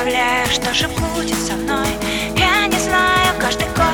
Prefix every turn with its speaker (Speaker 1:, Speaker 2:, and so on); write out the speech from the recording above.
Speaker 1: представляю, что же будет со мной? Я не знаю, каждый год